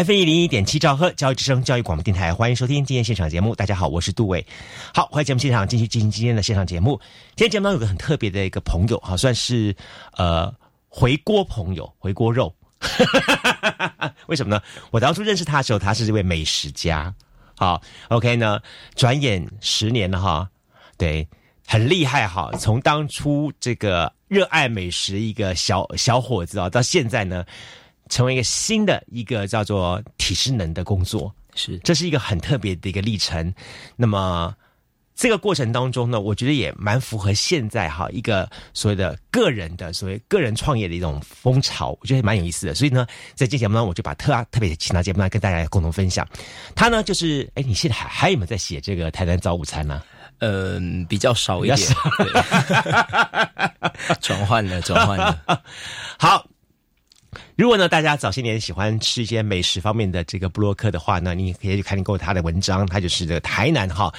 F 一零一点七兆赫教育之声教育广播电台，欢迎收听今天现场节目。大家好，我是杜伟。好，欢迎节目现场继续进行今天的现场节目。今天节目当中有个很特别的一个朋友，哈，算是呃回锅朋友，回锅肉。为什么呢？我当初认识他的时候，他是这位美食家。好，OK 呢？转眼十年了哈，对，很厉害哈。从当初这个热爱美食一个小小伙子啊，到现在呢，成为一个新的一个叫做体适能的工作，是，这是一个很特别的一个历程。那么。这个过程当中呢，我觉得也蛮符合现在哈一个所谓的个人的所谓个人创业的一种风潮，我觉得蛮有意思的。所以呢，在这节目呢，我就把特特别请到节目来跟大家共同分享。他呢，就是哎，你现在还还有没有在写这个台南早午餐呢？嗯，比较少一点，转换了，转换了。好。如果呢，大家早些年喜欢吃一些美食方面的这个布洛克的话呢，你可以去看过他的文章，他就是这个台南哈，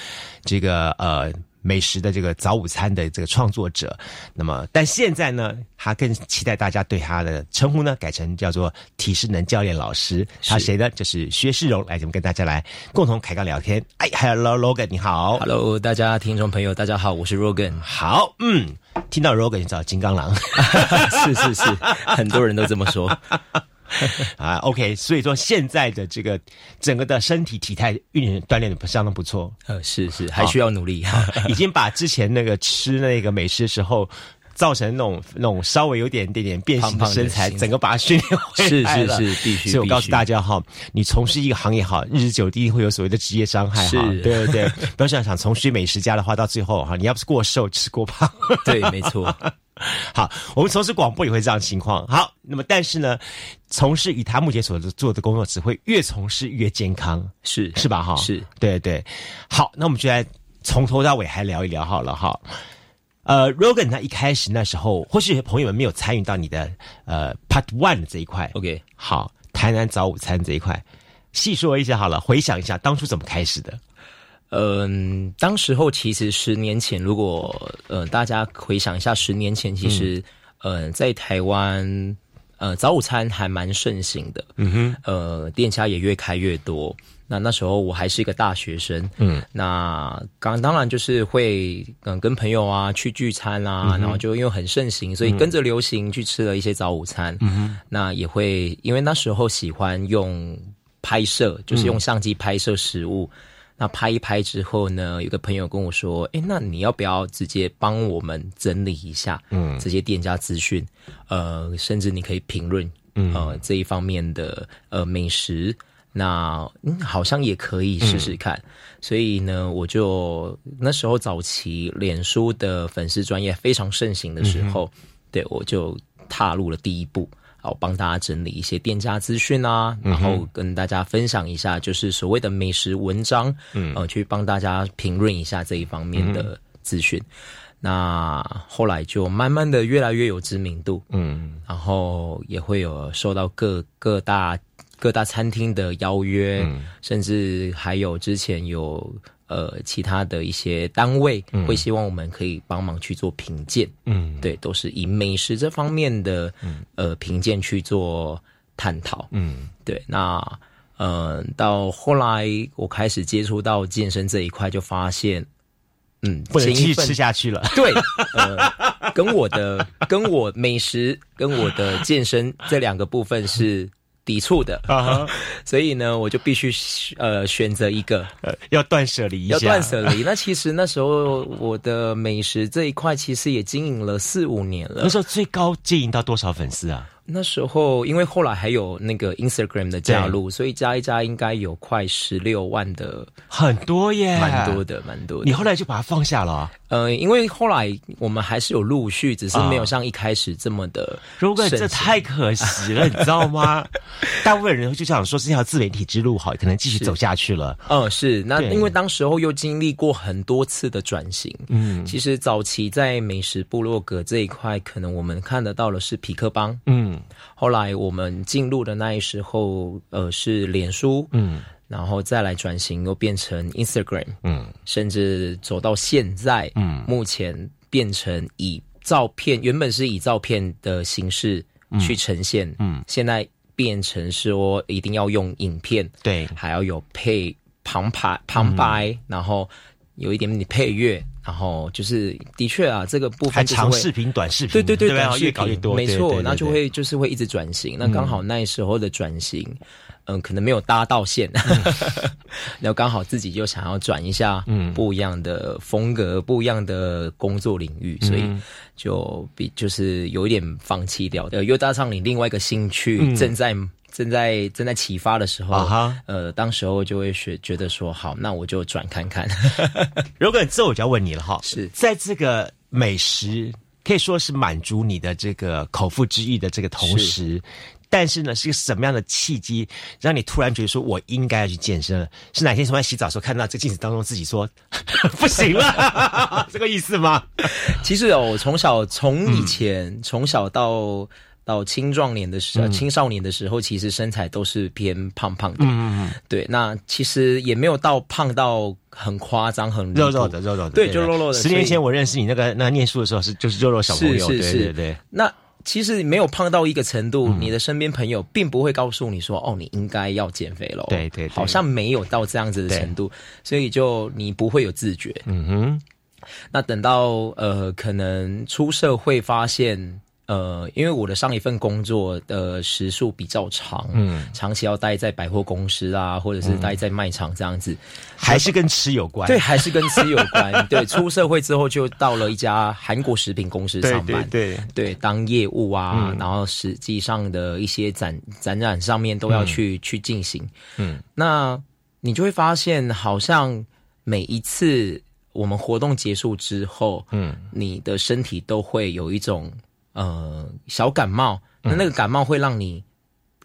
这个呃。美食的这个早午餐的这个创作者，那么但现在呢，他更期待大家对他的称呼呢改成叫做体适能教练老师。他谁呢？就是薛世荣来，我们跟大家来共同开杠聊天。哎，Hello Logan，你好。Hello，大家听众朋友，大家好，我是 Logan。好，嗯，听到 Logan 就知道金刚狼。是是是，很多人都这么说。啊，OK，所以说现在的这个整个的身体体态运锻炼的相当不错。呃，是是，还需要努力，已经把之前那个吃那个美食的时候造成那种那种稍微有点点点变形的身材，整个把它训练回来了。是是是，必须。所以我告诉大家哈，你从事一个行业哈，日子久一定会有所谓的职业伤害哈。对对对，不要想想从事美食家的话，到最后哈，你要不是过瘦，吃过胖。对，没错。好，我们从事广播也会这样情况。好，那么但是呢，从事以他目前所做的工作，只会越从事越健康，是是吧？哈，是对对。好，那我们就来从头到尾还聊一聊好了哈。呃，Rogan 他一开始那时候，或许朋友们没有参与到你的呃 Part One 的这一块。OK，好，台南早午餐这一块，细说一下好了，回想一下当初怎么开始的。嗯，当时候其实十年前，如果呃大家回想一下，十年前其实呃在台湾呃早午餐还蛮盛行的，嗯哼，呃店家也越开越多。那那时候我还是一个大学生，嗯，那刚当然就是会嗯跟朋友啊去聚餐啊，然后就因为很盛行，所以跟着流行去吃了一些早午餐，嗯哼，那也会因为那时候喜欢用拍摄，就是用相机拍摄食物。那拍一拍之后呢，有个朋友跟我说：“哎，那你要不要直接帮我们整理一下，嗯，这些店家资讯，呃，甚至你可以评论，呃，这一方面的呃美食，那嗯，好像也可以试试看。所以呢，我就那时候早期脸书的粉丝专业非常盛行的时候，对我就踏入了第一步。”好，帮大家整理一些店家资讯啊，然后跟大家分享一下，就是所谓的美食文章，嗯，呃，去帮大家评论一下这一方面的资讯。那后来就慢慢的越来越有知名度，嗯，然后也会有受到各各大各大餐厅的邀约，甚至还有之前有。呃，其他的一些单位会希望我们可以帮忙去做评鉴，嗯，对，都是以美食这方面的呃评鉴去做探讨，嗯，对。那呃，到后来我开始接触到健身这一块，就发现，嗯，不能继续吃下去了。对，呃，跟我的跟我美食跟我的健身这两个部分是。抵触的啊，所以呢，我就必须呃选择一个，呃要断舍离一下，要断舍离。那其实那时候我的美食这一块其实也经营了四五年了。那时候最高经营到多少粉丝啊？那时候，因为后来还有那个 Instagram 的加入，所以加一加应该有快十六万的，很多耶，蛮多的，蛮多。你后来就把它放下了？呃，因为后来我们还是有陆续，只是没有像一开始这么的。如果这太可惜了，你知道吗？大部分人就想说这条自媒体之路好，可能继续走下去了。嗯，是。那因为当时候又经历过很多次的转型。嗯，其实早期在美食部落格这一块，可能我们看得到的是皮克邦。嗯。后来我们进入的那一时候，呃，是脸书。嗯。然后再来转型，又变成 Instagram，嗯，甚至走到现在，嗯，目前变成以照片，原本是以照片的形式去呈现，嗯，现在变成说一定要用影片，对，还要有配旁白旁白，然后有一点点配乐，然后就是的确啊，这个部分长视频、短视频，对对对，短视频没错，那就会就是会一直转型，那刚好那时候的转型。嗯，可能没有搭到线，然后刚好自己就想要转一下，嗯，不一样的风格，不一样的工作领域，所以就比就是有一点放弃掉。呃，又搭上你另外一个兴趣，正在正在正在启发的时候，呃，当时候就会学觉得说，好，那我就转看看。如果这我就要问你了哈，是在这个美食可以说是满足你的这个口腹之欲的这个同时。但是呢，是个什么样的契机，让你突然觉得说我应该要去健身了？是哪天从在洗澡的时候看到这镜子当中自己说 不行了，这个意思吗？其实哦，我从小从以前从小到到青壮年的时候，青少年的时候，其实身材都是偏胖胖的。嗯嗯嗯。对，那其实也没有到胖到很夸张，很肉肉的肉肉的。对，就肉肉的。十年前我认识你那个那念书的时候是就是肉肉小朋友，对对对。那。其实没有胖到一个程度，你的身边朋友并不会告诉你说：“哦，你应该要减肥了。”对对，好像没有到这样子的程度，所以就你不会有自觉。嗯哼，那等到呃，可能出社会发现。呃，因为我的上一份工作的时数比较长，嗯，长期要待在百货公司啊，或者是待在卖场这样子，还是跟吃有关。对，还是跟吃有关。对，出社会之后就到了一家韩国食品公司上班，对对，当业务啊，然后实际上的一些展展览上面都要去去进行。嗯，那你就会发现，好像每一次我们活动结束之后，嗯，你的身体都会有一种。呃，小感冒，那那个感冒会让你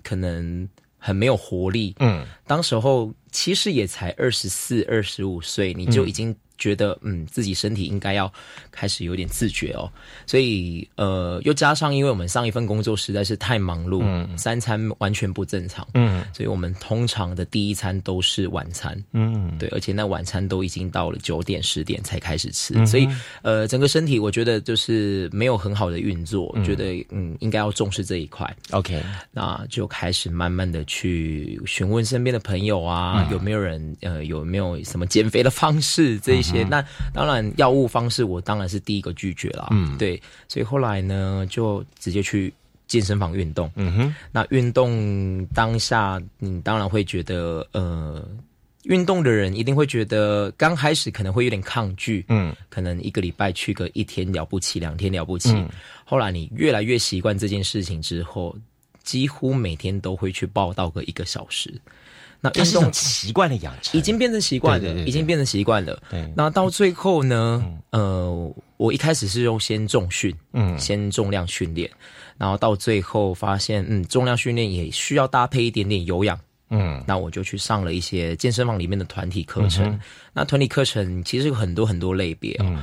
可能很没有活力。嗯，当时候其实也才二十四、二十五岁，你就已经。觉得嗯自己身体应该要开始有点自觉哦，所以呃又加上因为我们上一份工作实在是太忙碌，嗯，三餐完全不正常，嗯，所以我们通常的第一餐都是晚餐，嗯，对，而且那晚餐都已经到了九点十点才开始吃，所以呃整个身体我觉得就是没有很好的运作，觉得嗯应该要重视这一块，OK，那就开始慢慢的去询问身边的朋友啊，有没有人呃有没有什么减肥的方式这。些那当然药物方式我当然是第一个拒绝了，嗯，对，所以后来呢就直接去健身房运动，嗯哼，那运动当下你当然会觉得，呃，运动的人一定会觉得刚开始可能会有点抗拒，嗯，可能一个礼拜去个一天了不起，两天了不起，后来你越来越习惯这件事情之后，几乎每天都会去报道个一个小时。那运动习惯的养成已经变成习惯了，已经变成习惯了。对，那到最后呢？呃，我一开始是用先重训，嗯，先重量训练，然后到最后发现，嗯，重量训练也需要搭配一点点有氧，嗯，那我就去上了一些健身房里面的团体课程。那团体课程其实有很多很多类别哦。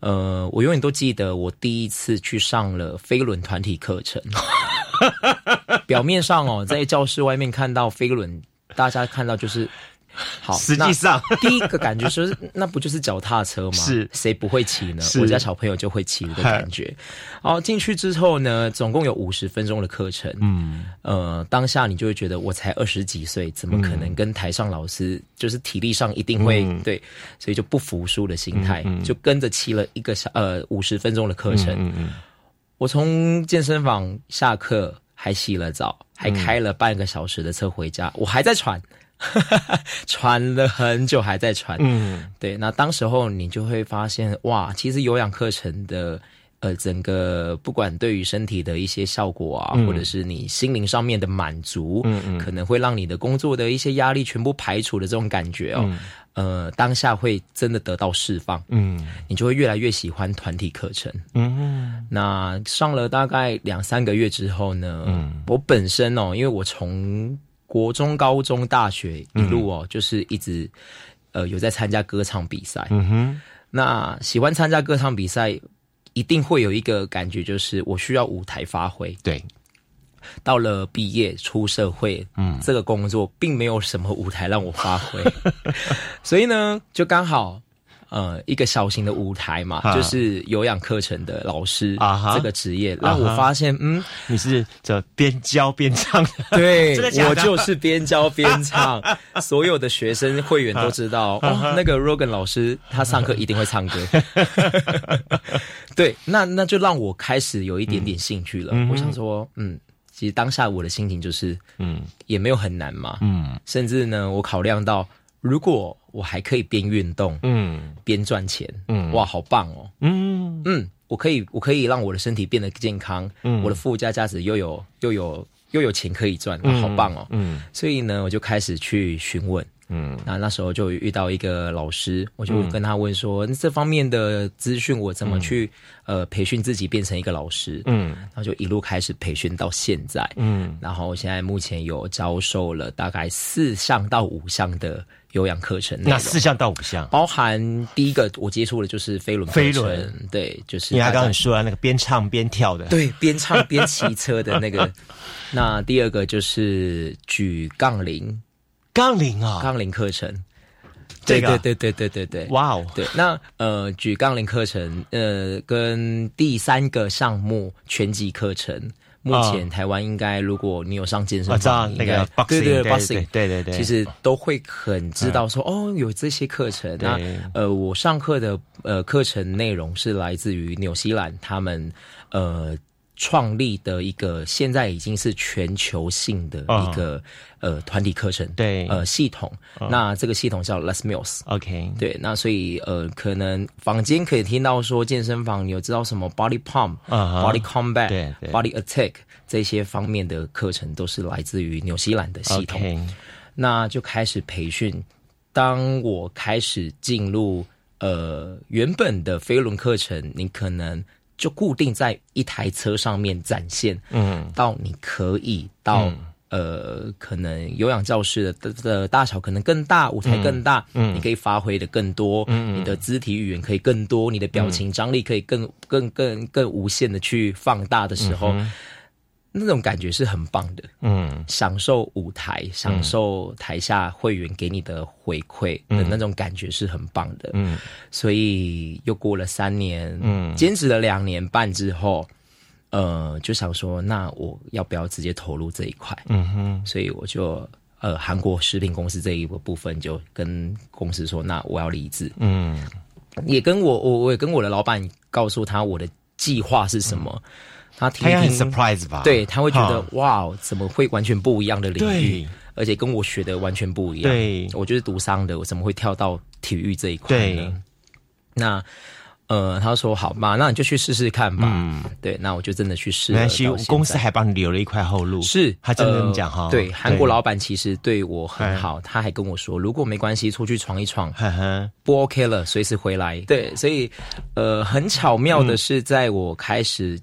呃，我永远都记得我第一次去上了飞轮团体课程。表面上哦，在教室外面看到飞轮。大家看到就是好，实际上第一个感觉是，那不就是脚踏车吗？是，谁不会骑呢？我家小朋友就会骑的感觉。好，进去之后呢，总共有五十分钟的课程。嗯，呃，当下你就会觉得我才二十几岁，怎么可能跟台上老师就是体力上一定会对，所以就不服输的心态，就跟着骑了一个小呃五十分钟的课程。嗯嗯，我从健身房下课。还洗了澡，还开了半个小时的车回家，我还在喘，喘了很久，还在喘。嗯，对。那当时候你就会发现，哇，其实有氧课程的呃，整个不管对于身体的一些效果啊，或者是你心灵上面的满足，嗯嗯，可能会让你的工作的一些压力全部排除的这种感觉哦，呃，当下会真的得到释放，嗯，你就会越来越喜欢团体课程，嗯，那上了大概两三个月之后呢，嗯，我本身哦，因为我从国中、高中、大学一路哦，就是一直呃有在参加歌唱比赛，嗯哼，那喜欢参加歌唱比赛。一定会有一个感觉，就是我需要舞台发挥。对，到了毕业出社会，嗯，这个工作并没有什么舞台让我发挥，所以呢，就刚好。呃，一个小型的舞台嘛，就是有氧课程的老师啊，这个职业让我发现，嗯，你是这边教边唱，对，我就是边教边唱，所有的学生会员都知道，哦，那个 Rogan 老师他上课一定会唱歌，对，那那就让我开始有一点点兴趣了。我想说，嗯，其实当下我的心情就是，嗯，也没有很难嘛，嗯，甚至呢，我考量到。如果我还可以边运动，嗯，边赚钱，嗯，哇，好棒哦，嗯。嗯，我可以，我可以让我的身体变得健康，嗯，我的附加价值又有又有又有钱可以赚，好棒哦，嗯，所以呢，我就开始去询问，嗯，那那时候就遇到一个老师，我就跟他问说，这方面的资讯我怎么去呃培训自己变成一个老师，嗯，然后就一路开始培训到现在，嗯，然后现在目前有教授了大概四项到五项的。有氧课程，那四项到五项，包含第一个我接触的就是飞轮飞轮，对，就是你刚刚说啊，那个边唱边跳的，对，边唱边骑车的那个。那第二个就是举杠铃，杠铃啊，杠铃课程，对对对对对对对，哇哦，对，那呃举杠铃课程，呃，跟第三个项目拳击课程。目前台湾应该，如果你有上健身房，那个对对 boxing，对对对，其实都会很知道说，哦，有这些课程。那呃，我上课的呃课程内容是来自于纽西兰，他们呃。创立的一个现在已经是全球性的一个呃团体课程，对，呃系统。那这个系统叫 Les Mills，OK，对。那所以呃，可能坊间可以听到说健身房你有知道什么 Body Pump、Body Combat、Body Attack 这些方面的课程，都是来自于纽西兰的系统。那就开始培训。当我开始进入呃原本的飞轮课程，你可能。就固定在一台车上面展现，嗯，到你可以到呃，可能有氧教室的的大小可能更大，舞台更大，嗯，你可以发挥的更多，嗯，你的肢体语言可以更多，你的表情张力可以更更更更无限的去放大的时候。那种感觉是很棒的，嗯，享受舞台，享受台下会员给你的回馈的那种感觉是很棒的，嗯，所以又过了三年，嗯，坚持了两年半之后，呃，就想说，那我要不要直接投入这一块？嗯哼，所以我就呃，韩国食品公司这一个部分就跟公司说，那我要离职，嗯，也跟我我我也跟我的老板告诉他我的计划是什么。他听听 surprise 吧，对他会觉得哇，怎么会完全不一样的领域，而且跟我学的完全不一样。对，我就是读商的，我怎么会跳到体育这一块呢？那呃，他说好吧，那你就去试试看吧。嗯，对，那我就真的去试。关系，公司还帮你留了一块后路。是，他真的这么讲哈。对，韩国老板其实对我很好，他还跟我说，如果没关系，出去闯一闯，不 OK 了，随时回来。对，所以呃，很巧妙的是，在我开始。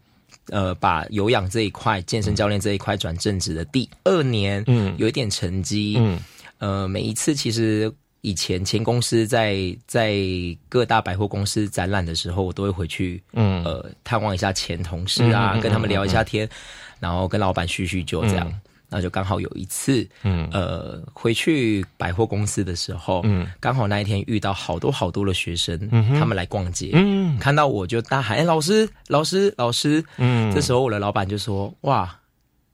呃，把有氧这一块、健身教练这一块转正职的第二年，嗯，有一点成绩，嗯，呃，每一次其实以前前公司在在各大百货公司展览的时候，我都会回去，嗯，呃，探望一下前同事啊，跟他们聊一下天，然后跟老板叙叙旧这样。那就刚好有一次，嗯，呃，回去百货公司的时候，嗯，刚好那一天遇到好多好多的学生，嗯，他们来逛街，嗯，看到我就大喊：“哎，老师，老师，老师！”嗯，这时候我的老板就说：“哇，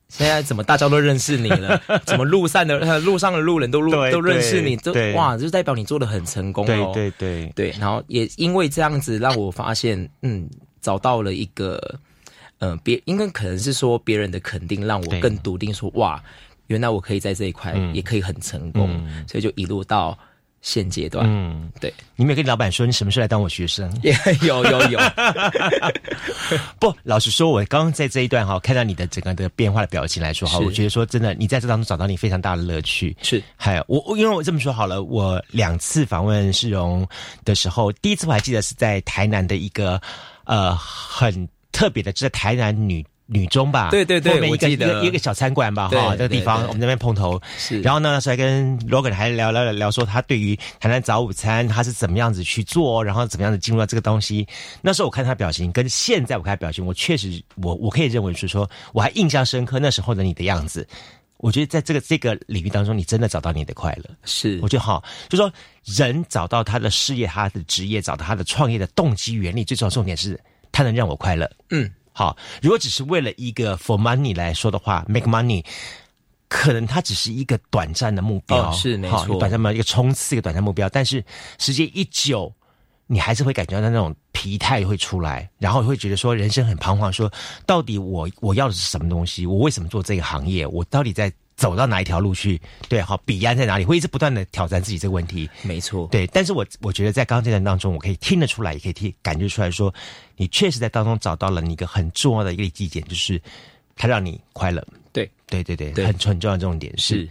现在怎么大家都认识你了？怎么路上的路上的路人都路都认识你？都哇，就代表你做的很成功哦。”对对对对，然后也因为这样子，让我发现，嗯，找到了一个。嗯，别应该可能是说别人的肯定，让我更笃定说哇，原来我可以在这一块也可以很成功，所以就一路到现阶段，嗯，对，你没有跟老板说你什么时候来当我学生？也有有有，不，老实说，我刚刚在这一段哈，看到你的整个的变化的表情来说哈，我觉得说真的，你在这当中找到你非常大的乐趣。是，还有我，因为我这么说好了，我两次访问世荣的时候，第一次我还记得是在台南的一个呃很特别的，就在台南女。女中吧，对对对，我记得一个小餐馆吧，哈，这个地方我们那边碰头，是。然后呢，那时候还跟 Logan 还聊聊聊说，他对于台南早午餐他是怎么样子去做，然后怎么样子进入到这个东西。那时候我看他表情，跟现在我看他表情，我确实我我可以认为是说，我还印象深刻那时候的你的样子。我觉得在这个这个领域当中，你真的找到你的快乐。是，我觉得好，就说人找到他的事业、他的职业，找到他的创业的动机原理，最重要重点是他能让我快乐。嗯。好，如果只是为了一个 for money 来说的话，make money，可能它只是一个短暂的目标，是没错，短暂嘛，一个冲刺，一个短暂目标。但是时间一久，你还是会感觉到那种疲态会出来，然后会觉得说人生很彷徨，说到底我我要的是什么东西？我为什么做这个行业？我到底在？走到哪一条路去？对，好，彼岸在哪里？会一直不断的挑战自己这个问题。没错，对。但是我我觉得在刚刚这段当中，我可以听得出来，也可以听感觉出来说，你确实在当中找到了你一个很重要的一个基点，就是它让你快乐。对，对，对，对，很很重要的重点是。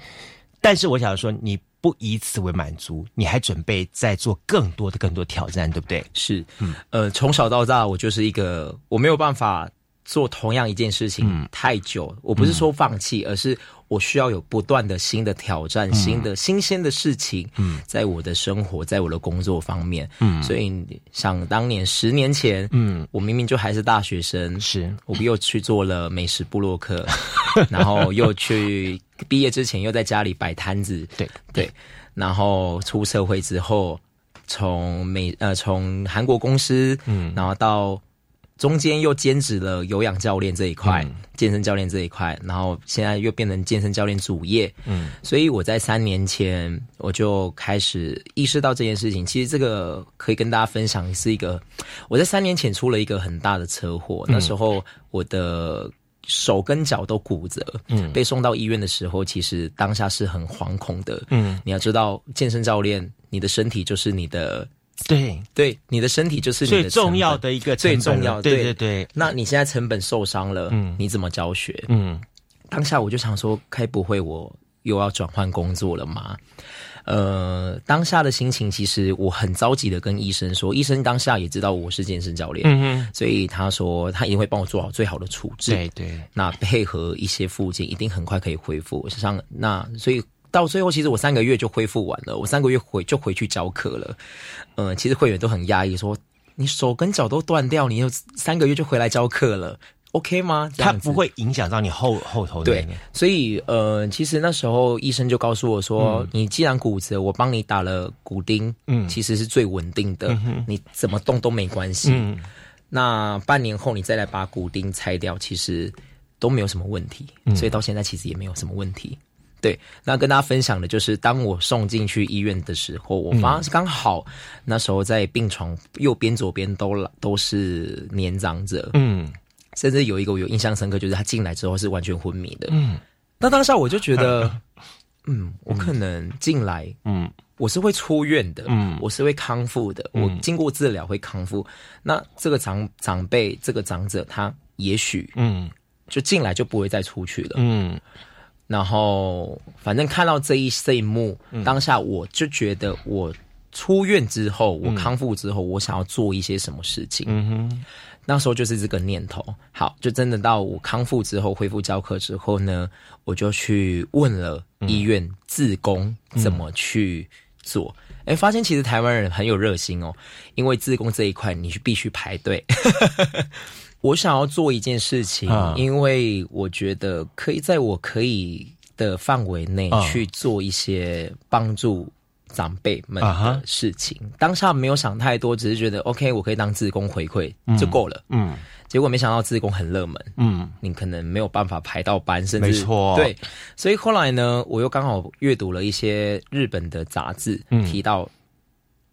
但是我想说，你不以此为满足，你还准备再做更多的、更多挑战，对不对？是，嗯，呃，从小到大，我就是一个我没有办法做同样一件事情太久。我不是说放弃，而是。我需要有不断的新的挑战，新的新鲜的事情，嗯，在我的生活，在我的工作方面，嗯，所以想当年十年前，嗯，我明明就还是大学生，是，我又去做了美食部落客，然后又去毕业之前又在家里摆摊子，对对，然后出社会之后，从美呃从韩国公司，嗯，然后到。中间又兼职了有氧教练这一块，健身教练这一块，然后现在又变成健身教练主业。嗯，所以我在三年前我就开始意识到这件事情。其实这个可以跟大家分享，是一个我在三年前出了一个很大的车祸，那时候我的手跟脚都骨折。嗯，被送到医院的时候，其实当下是很惶恐的。嗯，你要知道，健身教练，你的身体就是你的。对对，你的身体就是最重要的一个最重要。对对对，那你现在成本受伤了，嗯，你怎么教学？嗯，当下我就想说，该不会我又要转换工作了吗？呃，当下的心情其实我很着急的跟医生说，医生当下也知道我是健身教练，嗯哼所以他说他一定会帮我做好最好的处置。对对，那配合一些附件，一定很快可以恢复。像那所以。到最后，其实我三个月就恢复完了。我三个月回就回去教课了。嗯，其实会员都很压抑，说你手跟脚都断掉，你又三个月就回来教课了，OK 吗？它不会影响到你后后头对。所以，呃，其实那时候医生就告诉我说，你既然骨折，我帮你打了骨钉，嗯，其实是最稳定的，你怎么动都没关系。那半年后你再来把骨钉拆掉，其实都没有什么问题。所以到现在其实也没有什么问题。对，那跟大家分享的就是，当我送进去医院的时候，我发现刚好那时候在病床右边、左边都都是年长者，嗯，甚至有一个我有印象深刻，就是他进来之后是完全昏迷的，嗯，那当下我就觉得，嗯，我可能进来，嗯，我是会出院的，嗯，我是会康复的，我经过治疗会康复。那这个长长辈，这个长者，他也许，嗯，就进来就不会再出去了，嗯。然后，反正看到这一这一幕，当下我就觉得，我出院之后，我康复之后，我想要做一些什么事情。嗯哼，那时候就是这个念头。好，就真的到我康复之后，恢复教课之后呢，我就去问了医院自工怎么去做。哎，发现其实台湾人很有热心哦，因为自贡这一块，你是必须排队。我想要做一件事情，因为我觉得可以在我可以的范围内去做一些帮助长辈们的事情。当下没有想太多，只是觉得 OK，我可以当自工回馈就够了。嗯，结果没想到自工很热门，嗯，你可能没有办法排到班，甚至没错，对。所以后来呢，我又刚好阅读了一些日本的杂志，提到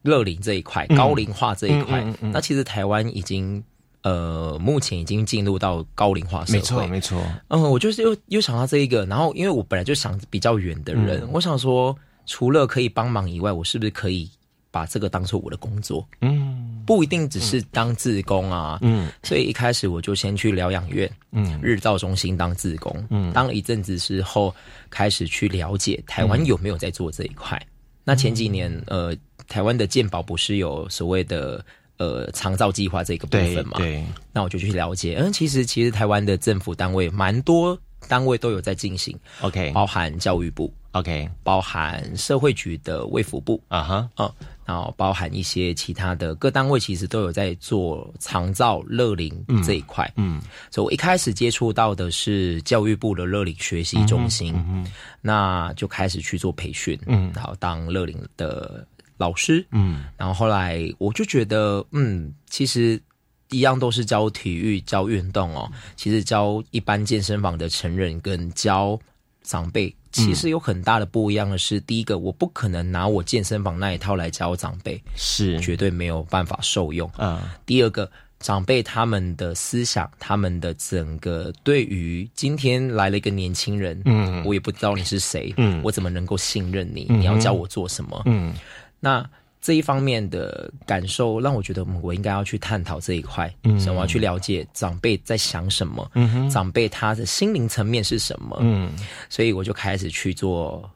乐龄这一块、高龄化这一块。那其实台湾已经。呃，目前已经进入到高龄化社会，没错，没错。嗯，我就是又又想到这一个，然后因为我本来就想比较远的人，我想说，除了可以帮忙以外，我是不是可以把这个当做我的工作？嗯不一定只是当志工啊。嗯所以一开始我就先去疗养院、嗯日照中心当志工，嗯当了一阵子之后，开始去了解台湾有没有在做这一块。那前几年，呃，台湾的健保不是有所谓的呃长照计划这个部分嘛？对，那我就去了解，嗯，其实其实台湾的政府单位蛮多单位都有在进行，OK 包含教育部，OK 包含社会局的卫福部，啊哈。啊，然后包含一些其他的各单位，其实都有在做长照乐龄这一块。嗯。所以我一开始接触到的是教育部的乐龄学习中心，嗯那就开始去做培训，嗯。然后当乐龄的老师，嗯。然后后来我就觉得，嗯，其实一样都是教体育、教运动哦。其实教一般健身房的成人跟教长辈，其实有很大的不一样的是，第一个，我不可能拿我健身房那一套来教长辈，是绝对没有办法受用。嗯第二个，长辈他们的思想，他们的整个对于今天来了一个年轻人，嗯我也不知道你是谁，嗯我怎么能够信任你？嗯你要教我做什么？嗯那这一方面的感受，让我觉得嗯我应该要去探讨这一块，嗯。所以我要去了解长辈在想什么，嗯哼。长辈他的心灵层面是什么，嗯。所以我就开始去做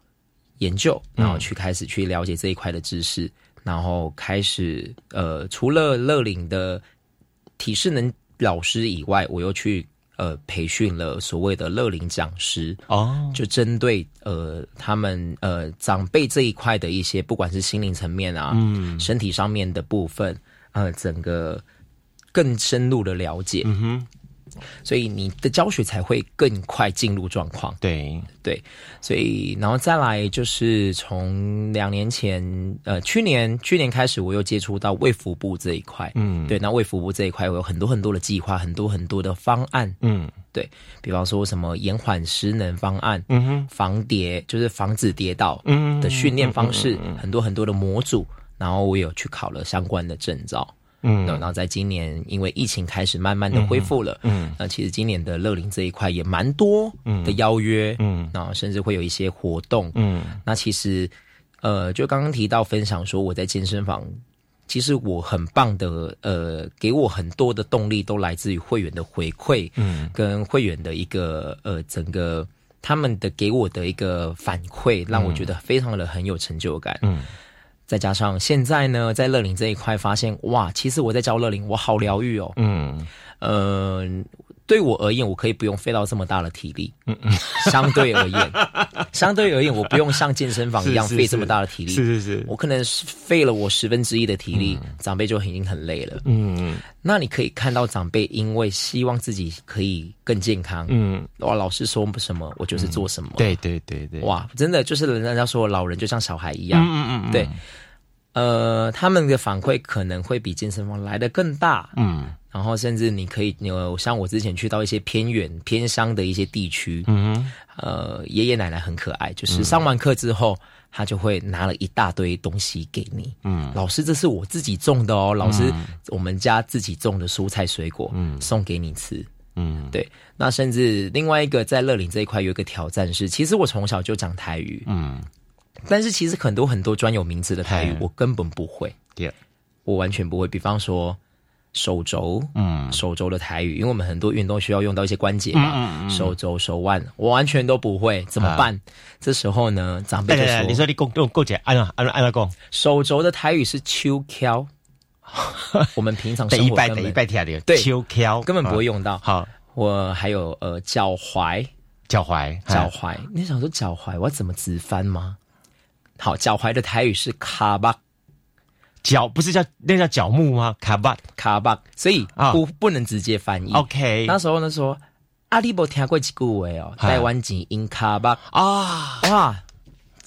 研究，然后去开始去了解这一块的知识，然后开始呃，除了乐龄的体适能老师以外，我又去呃培训了所谓的乐龄讲师，哦。就针对呃他们呃长辈这一块的一些，不管是心灵层面啊，嗯。身体上面的部分，呃，整个更深入的了解，嗯哼所以你的教学才会更快进入状况。对对，所以然后再来就是从两年前，呃，去年去年开始，我又接触到卫福部这一块。嗯对，那卫福部这一块，我有很多很多的计划，很多很多的方案。嗯对比方说什么延缓失能方案，嗯哼防跌就是防止跌倒嗯的训练方式，很多很多的模组。然后我有去考了相关的证照。嗯。那然后在今年，因为疫情开始慢慢的恢复了，嗯。那其实今年的乐龄这一块也蛮多的邀约，嗯。然后甚至会有一些活动。嗯。那其实，呃，就刚刚提到分享说我在健身房，其实我很棒的，呃，给我很多的动力都来自于会员的回馈，嗯。跟会员的一个呃整个他们的给我的一个反馈，让我觉得非常的很有成就感。嗯再加上现在呢，在乐龄这一块发现，哇，其实我在教乐龄，我好疗愈哦。嗯呃，对我而言，我可以不用费到这么大的体力。嗯嗯，相对而言，相对而言，我不用像健身房一样费这么大的体力。是是是我可能是费了我十分之一的体力，长辈就已经很累了。嗯那你可以看到长辈因为希望自己可以更健康，嗯哇，老师说什么我就是做什么。对对对对哇，真的就是人家说老人就像小孩一样。嗯嗯对，呃，他们的反馈可能会比健身房来的更大。嗯。然后甚至你可以有像我之前去到一些偏远偏乡的一些地区，嗯呃，爷爷奶奶很可爱，就是上完课之后，他就会拿了一大堆东西给你。嗯。老师，这是我自己种的哦，老师，我们家自己种的蔬菜水果，嗯，送给你吃。嗯。对，那甚至另外一个在乐岭这一块有一个挑战是，其实我从小就讲台语，嗯但是其实很多很多专有名词的台语我根本不会，对我完全不会。比方说手肘，嗯手肘的台语，因为我们很多运动需要用到一些关节嘛嗯，手肘、手腕，我完全都不会，怎么办？这时候呢，长辈就说，你说你够够够姐按按按按讲，手肘的台语是秋敲，我们平常第一拜第一生活根本拜听的，对秋敲根本不会用到。好我还有呃脚踝，脚踝脚踝，你想说脚踝我要怎么直翻吗？好，脚踝的台语是卡巴。脚不是叫那叫脚木吗？卡巴。卡巴，所以啊。不不能直接翻译。OK 那时候呢说，阿里伯听过几句话哦，台湾籍因卡巴。啊。哇。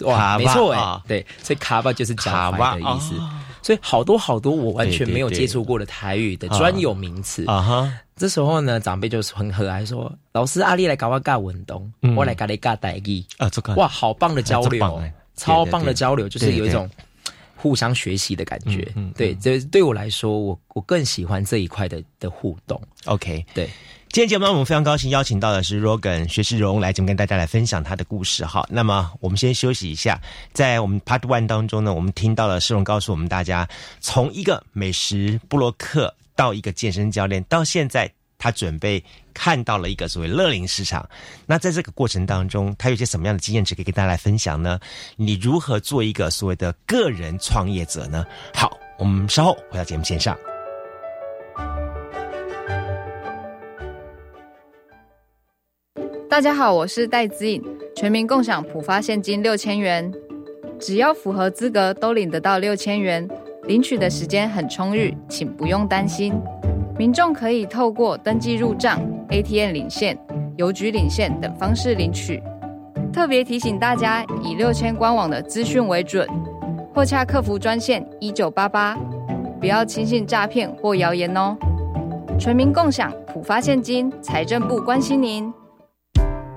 哇，没错哎啊，对，所以卡巴就是脚踝的意思。哦所以好多好多我完全没有接触过的台语的专有名词。啊。哈。这时候呢，长辈就很和蔼说：“老师，阿丽来搞我尬运动，嗯。我来搞你尬台语。啊这个哇，好棒的交流超棒的交流，就是有一种互相学习的感觉。嗯嗯对，这对我来说，我我更喜欢这一块的的互动。OK。对，今天节目呢，我们非常高兴邀请到的是 Rogan 薛世荣来节目跟大家来分享他的故事。好，那么我们先休息一下，在我们 Part One 当中呢，我们听到了世荣告诉我们大家，从一个美食布洛克到一个健身教练，到现在他准备看到了一个所谓乐龄市场。那在这个过程当中，他有些什么样的经验值可以跟大家来分享呢？你如何做一个所谓的个人创业者呢？好，我们稍后回到节目线上。大家好，我是戴子颖，全民共享普发现金六千元，只要符合资格都领得到六千元，领取的时间很充裕，请不用担心。民众可以透过登记入账、ATM 领现、邮局领现等方式领取。特别提醒大家，以六千官网的资讯为准，或洽客服专线一九八八，不要轻信诈骗或谣言哦。全民共享普发现金，财政部关心您。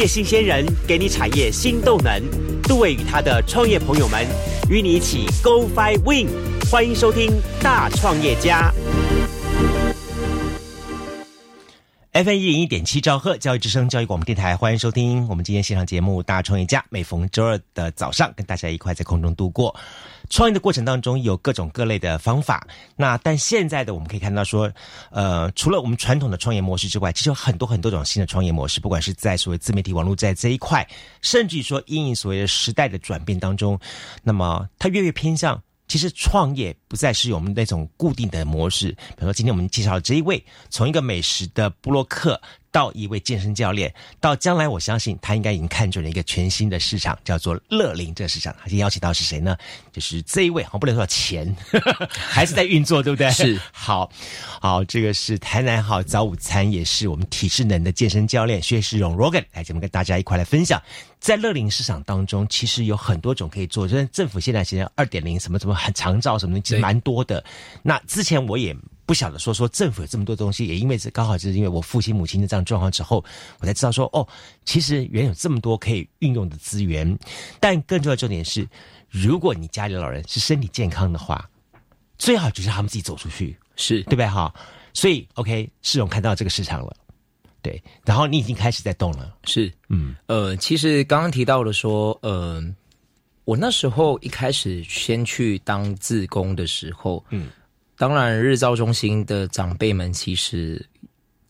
业新鲜人给你产业新动能，杜伟与他的创业朋友们与你一起 Go Fly Win，欢迎收听大创业家。FM 一零一点七兆赫教育之声教育广播电台，欢迎收听我们今天现场节目《大创业家》。每逢周二的早上，跟大家一块在空中度过创业的过程当中，有各种各类的方法。那但现在的我们可以看到说，呃，除了我们传统的创业模式之外，其实有很多很多种新的创业模式，不管是在所谓自媒体网络在这一块，甚至于说因应所谓的时代的转变当中，那么它越越偏向。其实创业不再是我们那种固定的模式，比如说今天我们介绍这一位，从一个美食的布洛克到一位健身教练，到将来我相信他应该已经看准了一个全新的市场，叫做乐龄这个市场。他今天邀请到是谁呢？就是这一位，好不能说钱，还是在运作，对不对？是，好，好，这个是台南好早午餐，也是我们体适能的健身教练薛世荣 Rogan 来节目跟大家一块来分享。在乐龄市场当中，其实有很多种可以做。就是政府现在其实二点零什么什么很长照什么的，其实蛮多的。那之前我也不晓得说说政府有这么多东西，也因为是刚好就是因为我父亲母亲的这样状况之后，我才知道说哦，其实原有这么多可以运用的资源。但更重要的重点是，如果你家里老人是身体健康的话，最好就是他们自己走出去，是对不对哈？所以 OK，世荣看到这个市场了。对，然后你已经开始在动了，是，嗯，呃，其实刚刚提到了说，呃，我那时候一开始先去当自工的时候，嗯，当然日照中心的长辈们其实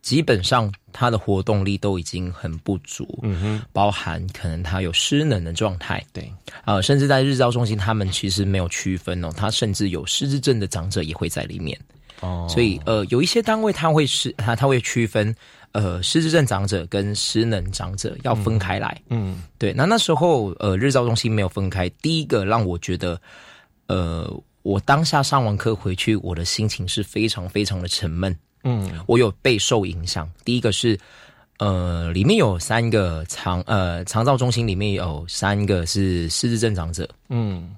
基本上他的活动力都已经很不足，嗯哼，包含可能他有失能的状态，对，呃，甚至在日照中心他们其实没有区分哦，他甚至有失智症的长者也会在里面，哦，所以呃，有一些单位他会是他他会区分。呃，失智症长者跟失能长者要分开来。嗯，对。那那时候，呃，日照中心没有分开。第一个让我觉得，呃，我当下上完课回去，我的心情是非常非常的沉闷。嗯，我有备受影响。第一个是，呃，里面有三个长呃长照中心里面有三个是失智症长者。嗯。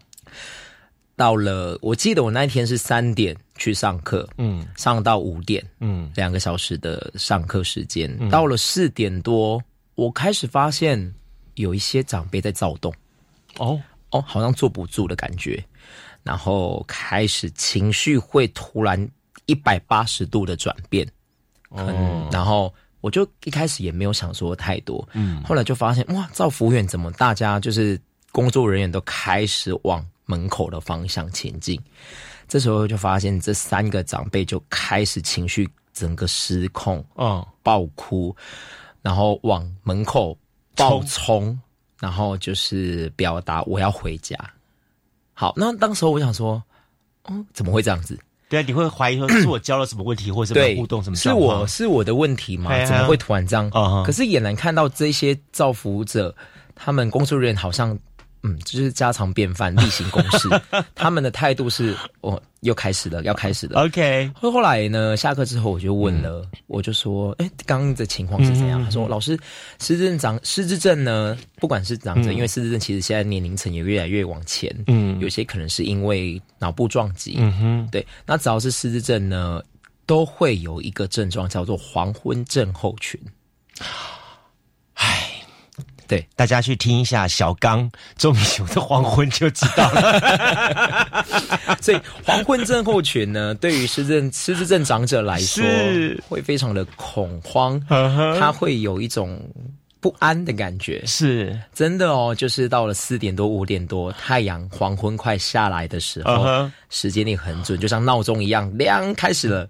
到了，我记得我那一天是三点去上课，嗯，上到五点，嗯，两个小时的上课时间。到了四点多，我开始发现有一些长辈在躁动，哦哦，好像坐不住的感觉，然后开始情绪会突然一百八十度的转变，嗯，然后我就一开始也没有想说太多，嗯，后来就发现哇，赵服务员怎么大家就是工作人员都开始往。门口的方向前进，这时候就发现这三个长辈就开始情绪整个失控，嗯，爆哭，然后往门口暴冲，然后就是表达我要回家。好，那当时候我想说，嗯，怎么会这样子？对啊，你会怀疑说是我教了什么问题，或者什么互动什么？是我是我的问题吗？怎么会突然这样？可是也能看到这些造福者，他们工作人员好像。嗯，就是家常便饭，例行公事。他们的态度是，哦，又开始了，要开始了。OK。后后来呢，下课之后我就问了，我就说，哎，刚刚的情况是怎样？他说，老师，失智症长失智症呢，不管是长者，因为失智症其实现在年龄层也越来越往前，嗯，有些可能是因为脑部撞击，嗯哼，对。那只要是失智症呢，都会有一个症状叫做黄昏症候群。对，大家去听一下小刚周明雄的《黄昏》就知道了。所以黄昏症候群呢，对于失智失智症长者来说，会非常的恐慌，他会有一种不安的感觉。是真的哦，就是到了四点多五点多，太阳黄昏快下来的时候，时间也很准，就像闹钟一样亮开始了。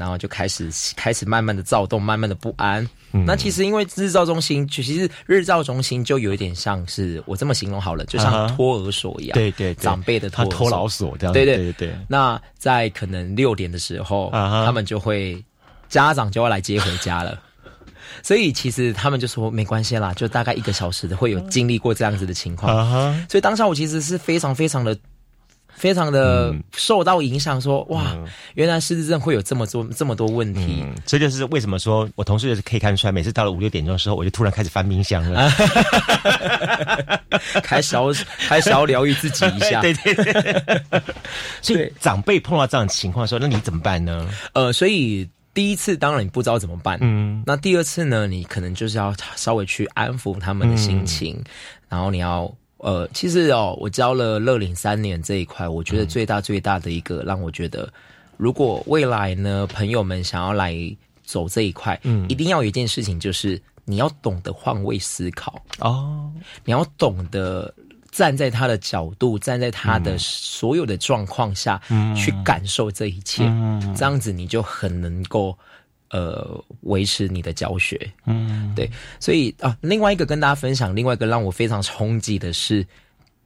然后就开始开始慢慢的躁动，慢慢的不安。那其实因为日照中心，其实日照中心就有一点像是我这么形容好了，就像托儿所一样。对对，长辈的托托老所这样。对对对对。那在可能六点的时候，他们就会家长就要来接回家了。所以其实他们就说没关系啦，就大概一个小时的会有经历过这样子的情况。所以当下我其实是非常非常的。非常的受到影响，说哇，原来失智症会有这么多这么多问题，这就是为什么说我同事也是可以看出来，每次到了五六点钟的时候，我就突然开始翻冰箱了，开始要开始要疗愈自己一下，对 对对。所以长辈碰到这样情况的时候，那你怎么办呢？呃，所以第一次当然你不知道怎么办，嗯，那第二次呢，你可能就是要稍微去安抚他们的心情，然后你要。呃，其实哦，我教了乐龄三年这一块，我觉得最大最大的一个让我觉得，如果未来呢，朋友们想要来走这一块，嗯，一定要有一件事情，就是你要懂得换位思考哦，你要懂得站在他的角度，站在他的所有的状况下去感受这一切，这样子你就很能够。呃，维持你的教学，嗯，对，所以啊，另外一个跟大家分享，另外一个让我非常冲击的是，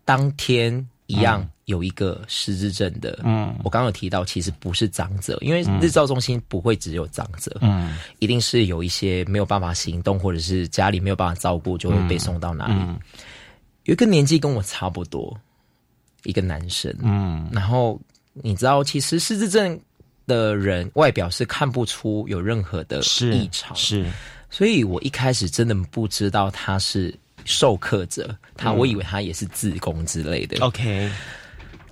当天一样有一个失智症的，嗯，我刚刚有提到，其实不是长者，因为日照中心不会只有长者，嗯，一定是有一些没有办法行动，或者是家里没有办法照顾，就会被送到哪里。有一个年纪跟我差不多，一个男生，嗯，然后你知道，其实失智症。的人外表是看不出有任何的异常，是，所以我一开始真的不知道他是授课者，他我以为他也是自工之类的。OK，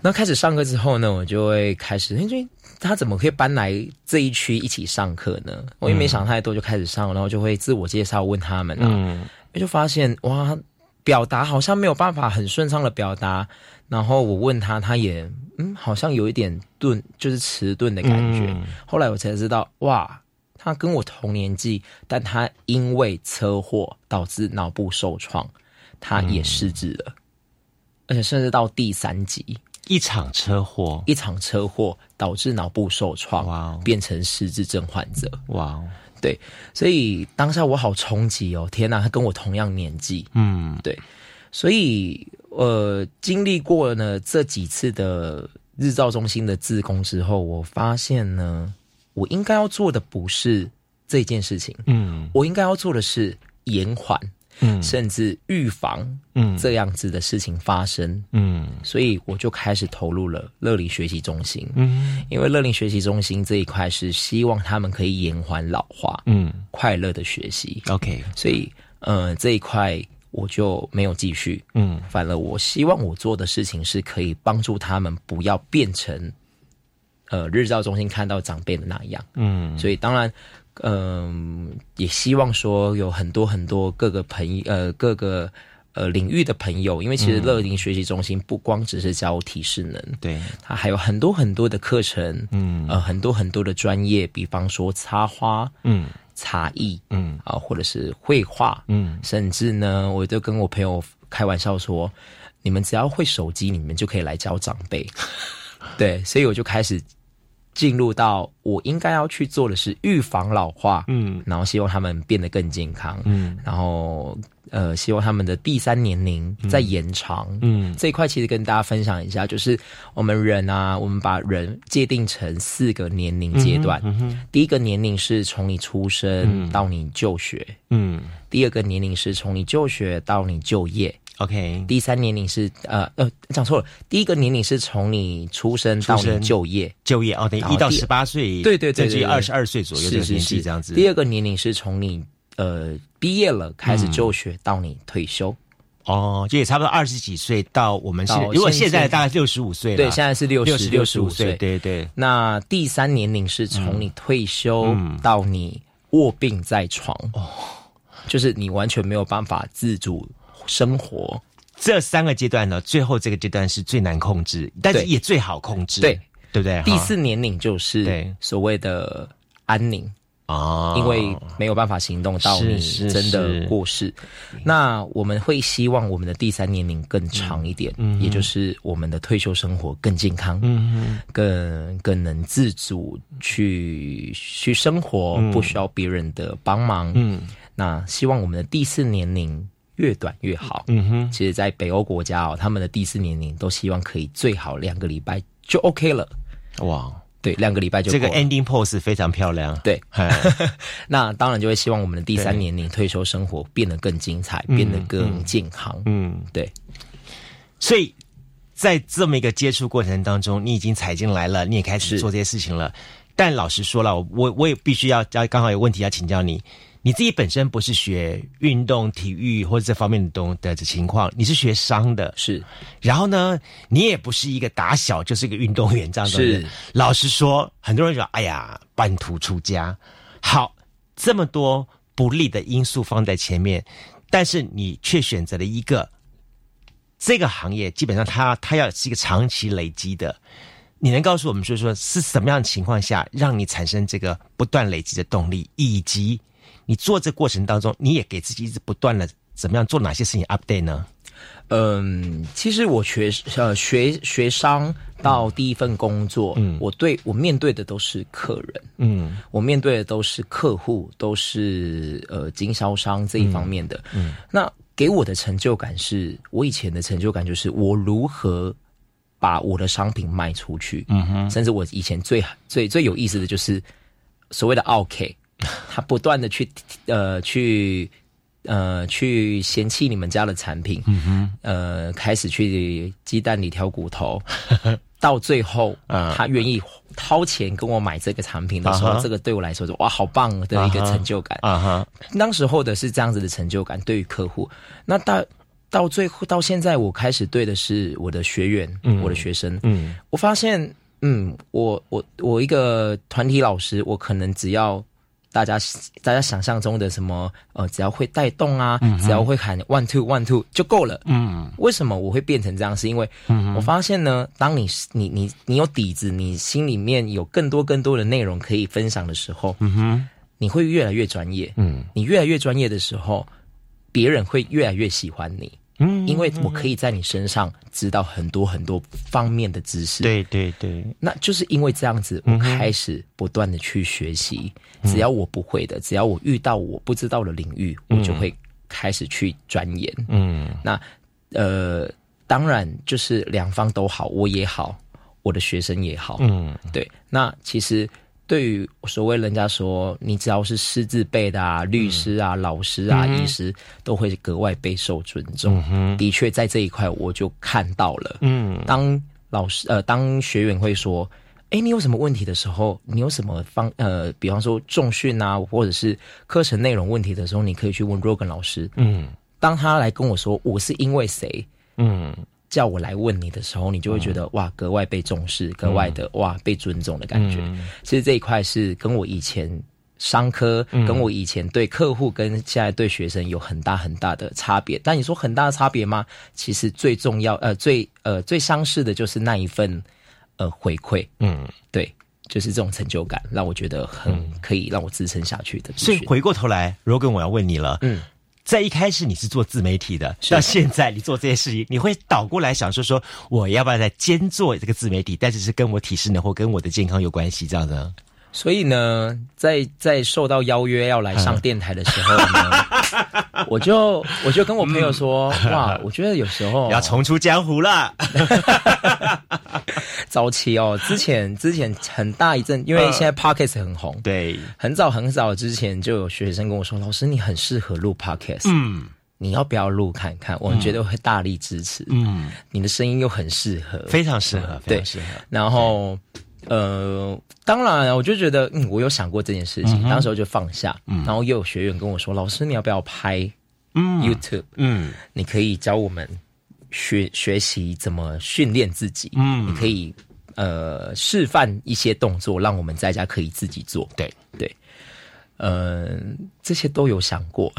那开始上课之后呢，我就会开始，因为他怎么可以搬来这一区一起上课呢？我也没想太多，就开始上，然后就会自我介绍，问他们啊，就发现哇，表达好像没有办法很顺畅的表达。然后我问他，他也嗯，好像有一点钝，就是迟钝的感觉。后来我才知道，哇，他跟我同年纪，但他因为车祸导致脑部受创，他也失智了。而且甚至到第三集，一场车祸，一场车祸导致脑部受创，哇，变成失智症患者，哇，对，所以当下我好冲击哦，天哪，他跟我同样年纪，嗯，对，所以呃，经历过呢这几次的日照中心的自工之后，我发现呢，我应该要做的不是这件事情，嗯，我应该要做的是延缓。嗯，甚至预防嗯。这样子的事情发生，嗯，所以我就开始投入了乐龄学习中心，嗯，因为乐龄学习中心这一块是希望他们可以延缓老化，嗯，快乐的学习，OK，所以呃这一块我就没有继续，嗯，反而我希望我做的事情是可以帮助他们不要变成呃日照中心看到长辈的那样，嗯，所以当然。嗯，也希望说有很多很多各个朋友，呃，各个呃领域的朋友，因为其实乐龄学习中心不光只是教体适能，对，它还有很多很多的课程，嗯，呃，很多很多的专业，比方说插花，嗯，茶艺，嗯，啊，或者是绘画，嗯，甚至呢，我就跟我朋友开玩笑说，你们只要会手机，你们就可以来教长辈，对，所以我就开始。进入到我应该要去做的是预防老化，嗯，然后希望他们变得更健康，嗯，然后呃，希望他们的第三年龄再延长，嗯，这一块其实跟大家分享一下，就是我们人啊，我们把人界定成四个年龄阶段，嗯第一个年龄是从你出生到你就学，嗯，第二个年龄是从你就学到你就业。OK，第三年龄是呃呃讲错了，第一个年龄是从你出生到你就业，就业哦，等于一到十八岁，对对对，至于二十二岁左右的年纪这样子。第二个年龄是从你呃毕业了开始就学到你退休，哦，就也差不多二十几岁到我们是，如果现在。大概六十五岁，对，现在是六十六十五岁，对对。那第三年龄是从你退休到你卧病在床，哦，就是你完全没有办法自主。生活。这三个阶段呢，最后这个阶段是最难控制，但是也最好控制，对。对不对？第四年龄就是所谓的安宁啊，因为没有办法行动到你真的过世。那我们会希望我们的第三年龄更长一点，嗯也就是我们的退休生活更健康，嗯，更更能自主去去生活，不需要别人的帮忙。嗯，那希望我们的第四年龄。越短越好。嗯哼，其实，在北欧国家哦，他们的第四年龄都希望可以最好两个礼拜就 OK 了。哇，对，两个礼拜就这个 ending pose 非常漂亮。对，那当然就会希望我们的第三年龄退休生活变得更精彩，变得更健康。嗯，对。所以在这么一个接触过程当中，你已经踩进来了，你也开始做这些事情了。但老实说了，我我也必须要要刚好有问题要请教你。你自己本身不是学运动、体育或者这方面的东的情况，你是学商的，是。然后呢，你也不是一个打小就是一个运动员这样的人。老实说，很多人说：“哎呀，半途出家。”好，这么多不利的因素放在前面，但是你却选择了一个这个行业，基本上它它要是一个长期累积的。你能告诉我们就是说是什么样的情况下让你产生这个不断累积的动力，以及？你做这过程当中，你也给自己一直不断的怎么样做哪些事情 update 呢？嗯，其实我学呃学学商到第一份工作，嗯，我对我面对的都是客人，嗯，我面对的都是客户，都是呃经销商这一方面的，嗯，那给我的成就感是我以前的成就感就是我如何把我的商品卖出去，嗯哼，甚至我以前最最最有意思的就是所谓的 OK。他不断的去呃去呃去嫌弃你们家的产品，嗯哼，呃开始去鸡蛋里挑骨头，到最后，他愿意掏钱跟我买这个产品的时候，这个对我来说是哇好棒的一个成就感啊哈！当时候的是这样子的成就感，对于客户，那到到最后到现在，我开始对的是我的学员，我的学生，嗯，我发现，嗯，我我我一个团体老师，我可能只要。大家大家想象中的什么呃，只要会带动啊，只要会喊 one two one two 就够了。嗯，为什么我会变成这样？是因为我发现呢，当你你你你有底子，你心里面有更多更多的内容可以分享的时候，嗯哼，你会越来越专业。嗯，你越来越专业的时候，别人会越来越喜欢你。嗯因为我可以在你身上知道很多很多方面的知识。对对对，那就是因为这样子，我开始不断的去学习。只要我不会的，只要我遇到我不知道的领域，我就会开始去钻研。嗯，那呃，当然就是两方都好，我也好，我的学生也好。嗯，对。那其实对于所谓人家说，你只要是师字辈的啊，律师啊、老师啊、嗯医师，都会格外备受尊重。的确，在这一块我就看到了。嗯，当老师呃，当学员会说。哎，你有什么问题的时候，你有什么方呃，比方说重训啊，或者是课程内容问题的时候，你可以去问 Rogan 老师。嗯，当他来跟我说我是因为谁，嗯，叫我来问你的时候，你就会觉得、哇，格外被重视，格外的、哇被尊重的感觉。嗯其实这一块是跟我以前商科，嗯跟我以前对客户跟现在对学生有很大很大的差别。但你说很大的差别吗？其实最重要呃最呃最相似的就是那一份呃回馈，嗯，对。就是这种成就感，让我觉得很可以让我支撑下去的。所以回过头来，Rogan，我要问你了，嗯，在一开始你是做自媒体的，到现在你做这些事情，你会倒过来想说说，我要不要再兼做这个自媒体？但是是跟我体适能或跟我的健康有关系，这样的。所以呢，在在受到邀约要来上电台的时候呢，我就我就跟我朋友说，哇，我觉得有时候 要重出江湖了。早期哦，之前之前很大一阵，因为现在 podcast 很红，对，很早很早之前就有学生跟我说，老师你很适合录 podcast，嗯，你要不要录看看？我们绝对会大力支持，嗯，你的声音又很适合，非常适合，非对。常适合。然后呃，当然我就觉得，嗯，我有想过这件事情，嗯当时候就放下，嗯。然后又有学员跟我说，老师你要不要拍嗯。YouTube？嗯，你可以教我们学学习怎么训练自己，嗯。你可以呃示范一些动作，让我们在家可以自己做。对。对，呃，这些都有想过，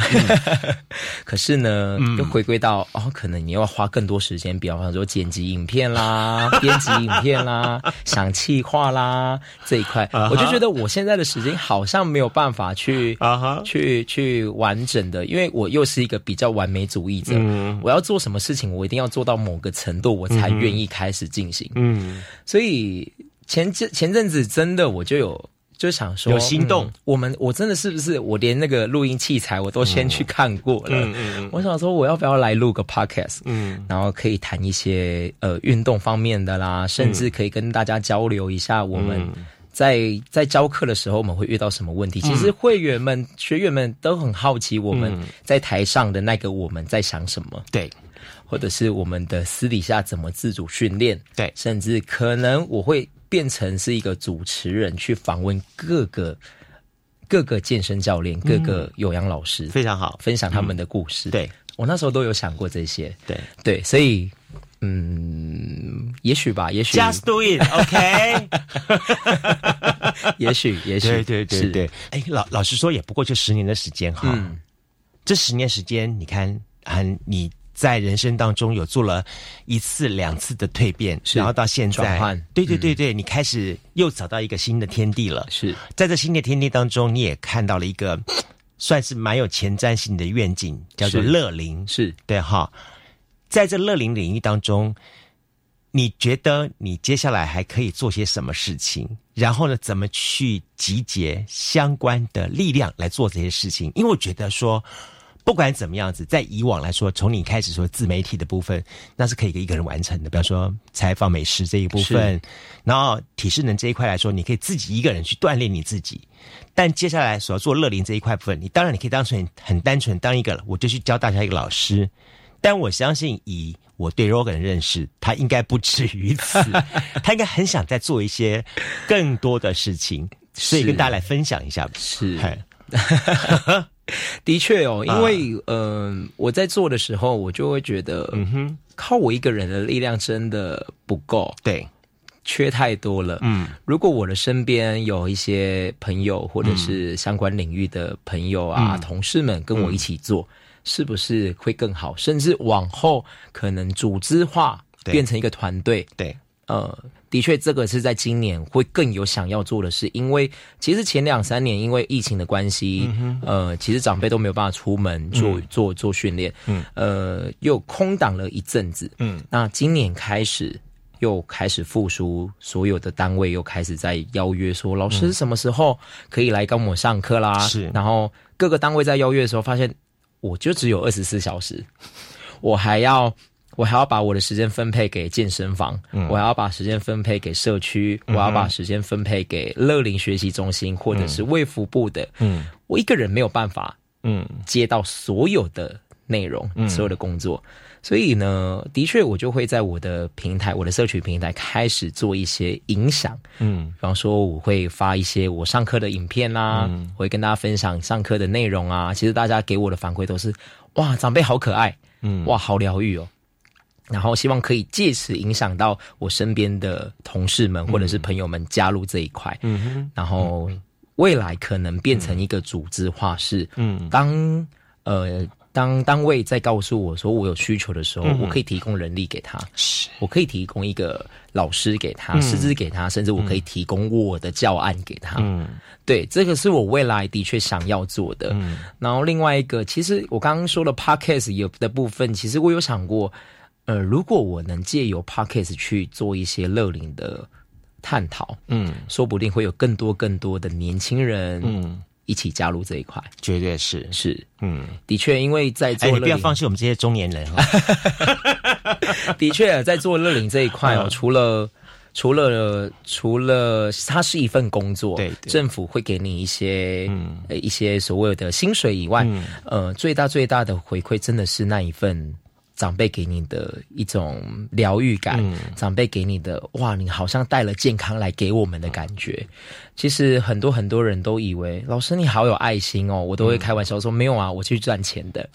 可是呢，嗯。又回归到哦，可能你要花更多时间，比方说剪辑影片啦、编辑影片啦、想企划啦这一块。我就觉得我现在的时间好像没有办法去啊哈。去去完整的，因为我又是一一个比较完美主义者，嗯。我要做什么事情，我一定要做到某个程度，我才愿意开始进行。嗯，所以前阵前阵子真的我就有就想说有心动嗯我们我真的是不是我连那个录音器材我都先去看过了？嗯嗯嗯我想说我要不要来录个 podcast？嗯然后可以谈一些呃运动方面的啦，甚至可以跟大家交流一下我们。嗯在在教课的时候，我们会遇到什么问题？其实会员们、学员们都很好奇，我们嗯在台上的那个我们在想什么。对，或者是我们的私底下怎么自主训练，对，甚至可能我会变成是一个主持人，去访问各个各个健身教练、各个有氧老师，非常好，分享他们的故事。对。我那时候都有想过这些，对。对，所以嗯，也许吧，也许。Just do it，OK 也许，也许，对对对。哎，老老实说，也不过就十年的时间哈。嗯。这十年时间，你看，啊，你在人生当中有做了一次、两次的蜕变，然后到现在对对对对，你开始又找到一个新的天地了。是在这新的天地当中，你也看到了一个 算是蛮有前瞻性的愿景，叫做乐龄。是对哈，在这乐龄领域当中，你觉得你接下来还可以做些什么事情？然后呢，怎么去集结相关的力量来做这些事情？因为我觉得说，不管怎么样子，在以往来说，从你开始说自媒体的部分，那是可以一个人完成的。比方说采访美食这一部分，然后体适能这一块来说，你可以自己一个人去锻炼你自己。但接下来所要做乐龄这一块部分，你当然你可以当成很单纯当一个，我就去教大家一个老师。但我相信，以我对 Rogan 的认识，他应该不止于此，他应该很想再做一些更多的事情，所以跟大家来分享一下吧。是嗨 的确哦，啊。因为嗯、呃我在做的时候，我就会觉得，嗯哼，靠我一个人的力量真的不够，对，缺太多了。嗯，如果我的身边有一些朋友或者是相关领域的朋友啊、嗯。同事们跟我一起做，是不是会更好？甚至往后可能组织化变成一个团队，对，呃，的确，这个是在今年会更有想要做的事，因为其实前两三年因为疫情的关系，呃，其实长辈都没有办法出门做、嗯。做做训练，嗯。呃，又空档了一阵子，嗯，那今年开始又开始复苏，所有的单位又开始在邀约说，老师什么时候可以来跟我们上课啦？是。然后各个单位在邀约的时候，发现我就只有二十四小时，我还要。我还要把我的时间分配给健身房，嗯。我还要把时间分配给社区，我要把时间分配给乐龄学习中心或者是卫福部的。嗯。我一个人没有办法，嗯，接到所有的内容，嗯。所有的工作，所以呢，的确我就会在我的平台，我的社群平台开始做一些影响。嗯。比方说，我会发一些我上课的影片啦、嗯。我会跟大家分享上课的内容啊。其实大家给我的反馈都是，哇，长辈好可爱，嗯。哇，好疗愈哦。然后希望可以借此影响到我身边的同事们或者是朋友们加入这一块。嗯哼，然后未来可能变成一个组织化，是嗯。当呃当单位在告诉我说我有需求的时候，嗯。我可以提供人力给他，是。我可以提供一个老师给他，嗯。师资给他，甚至我可以提供我的教案给他。嗯。对，这个是我未来的确想要做的。嗯。然后另外一个，其实我刚刚说的 podcast 有的部分，其实我有想过，呃，如果我能借由 podcast 去做一些乐龄的探讨，嗯，说不定会有更多更多的年轻人，嗯，一起加入这一块。绝对是。是，嗯，的确，因为在做哎，乐龄，你不要放弃我们这些中年人哦。的确，在做乐龄这一块哦，嗯。除了除了除了它是一份工作，对对。政府会给你一些、嗯。呃一些所谓的薪水以外，嗯。呃，最大最大的回馈真的是那一份。长辈给你的一种疗愈感，嗯。长辈给你的哇，你好像带了健康来给我们的感觉。其实很多很多人都以为老师你好有爱心哦，我都会开玩笑说、没有啊，我去赚钱的。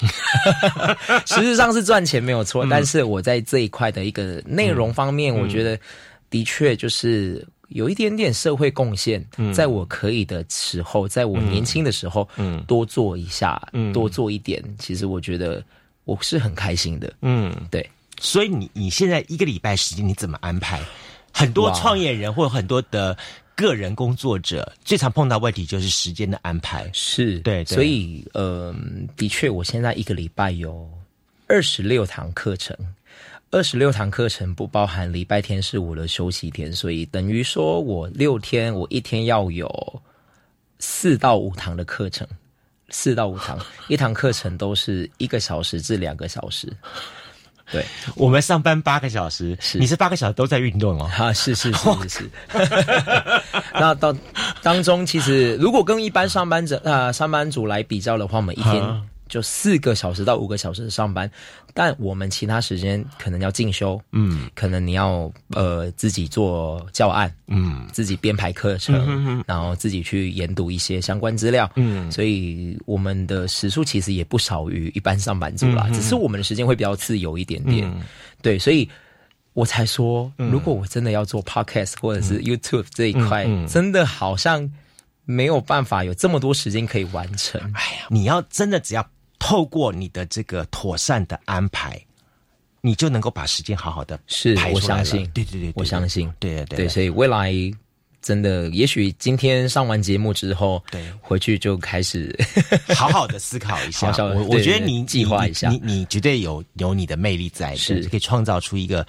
实质上是赚钱没有错，但是我在这一块的一个内容方面，我觉得的确就是有一点点社会贡献，在我可以的时候，在我年轻的时候，嗯。多做一下，嗯。多做一点，其实我觉得我是很开心的。嗯，对，所以你你现在一个礼拜时间你怎么安排？很多创业人或者很多的个人工作者最常碰到问题就是时间的安排。是对对所以呃，的确，我现在一个礼拜有二十六堂课程，二十六堂课程不包含礼拜天是我的休息天，所以等于说我六天，我一天要有四到五堂的课程，四到五堂，一堂课程都是一个小时至两个小时。对，我们上班八个小时，你是八个小时都在运动哦？啊，是是是是是。那到当中，其实如果跟一般上班者呃上班族来比较的话，我们一天啊就四个小时到五个小时的上班，但我们其他时间可能要进修，嗯，可能你要呃自己做教案，嗯，自己编排课程，嗯哼哼然后自己去研读一些相关资料，嗯所以我们的时数其实也不少于一般上班族啦，嗯哼只是我们的时间会比较自由一点点，嗯对，所以。我才说，嗯如果我真的要做 podcast 或者是 YouTube 这一块，嗯嗯真的好像没有办法有这么多时间可以完成。哎呀，你要真的只要透过你的这个妥善的安排，你就能够把时间好好的是我相信。对对对，对我相信，对对对对，所以未来真的，也许今天上完节目之后，对，回去就开始 好好的思考一下。好好我我觉得你计划一下。你你你绝对有有你的魅力在，是。可以创造出一个。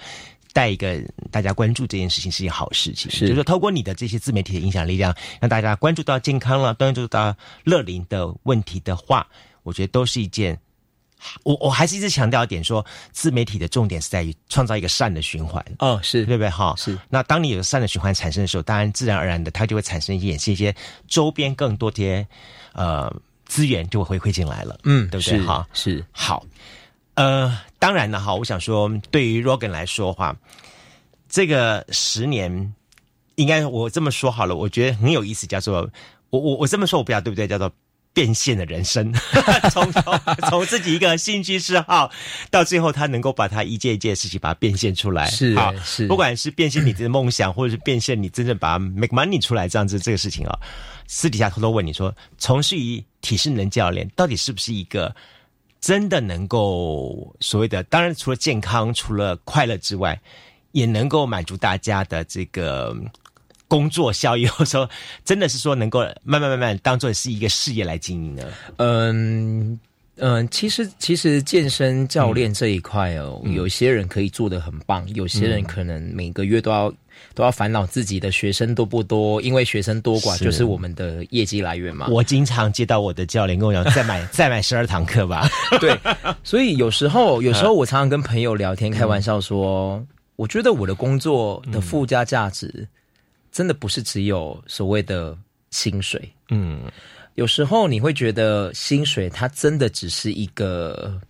带一个大家关注这件事情是一件好事情，是。就是说透过你的这些自媒体的影响力量，让大家关注到健康了，关注到乐龄的问题的话，我觉得都是一件。我我还是一直强调一点说，自媒体的重点是在于创造一个善的循环。哦，是对不对？哈，是。那当你有善的循环产生的时候，当然自然而然的，它就会产生衍生一些周边更多这些呃资源就会回馈进来了。嗯，对不对？是哈，是好。呃，当然了哈，我想说，对于 Rogan 来说的话，这个十年，应该我这么说好了，我觉得很有意思，叫做我我我这么说，我不知道对不对？叫做变现的人生，从从从自己一个兴趣嗜好，到最后他能够把他一件一件事情把它变现出来，是啊是不管是变现你的梦想，或者是变现你真正把它 make money 出来，这样子这个事情啊，私底下偷偷问你说，从事于体适能教练，到底是不是一个？真的能够所谓的，当然除了健康、除了快乐之外，也能够满足大家的这个工作效益，或者说真的是说能够慢慢慢慢当做是一个事业来经营呢？嗯嗯，其实其实健身教练这一块哦，有些人可以做的很棒，有些人可能每个月都要都要烦恼自己的学生多不多，因为学生多寡就是我们的业绩来源嘛。我经常接到我的教练跟我讲，再买 再买十二堂课吧。对，所以有时候有时候我常常跟朋友聊天开玩笑说，我觉得我的工作的附加价值真的不是只有所谓的薪水。嗯，有时候你会觉得薪水它真的只是一个。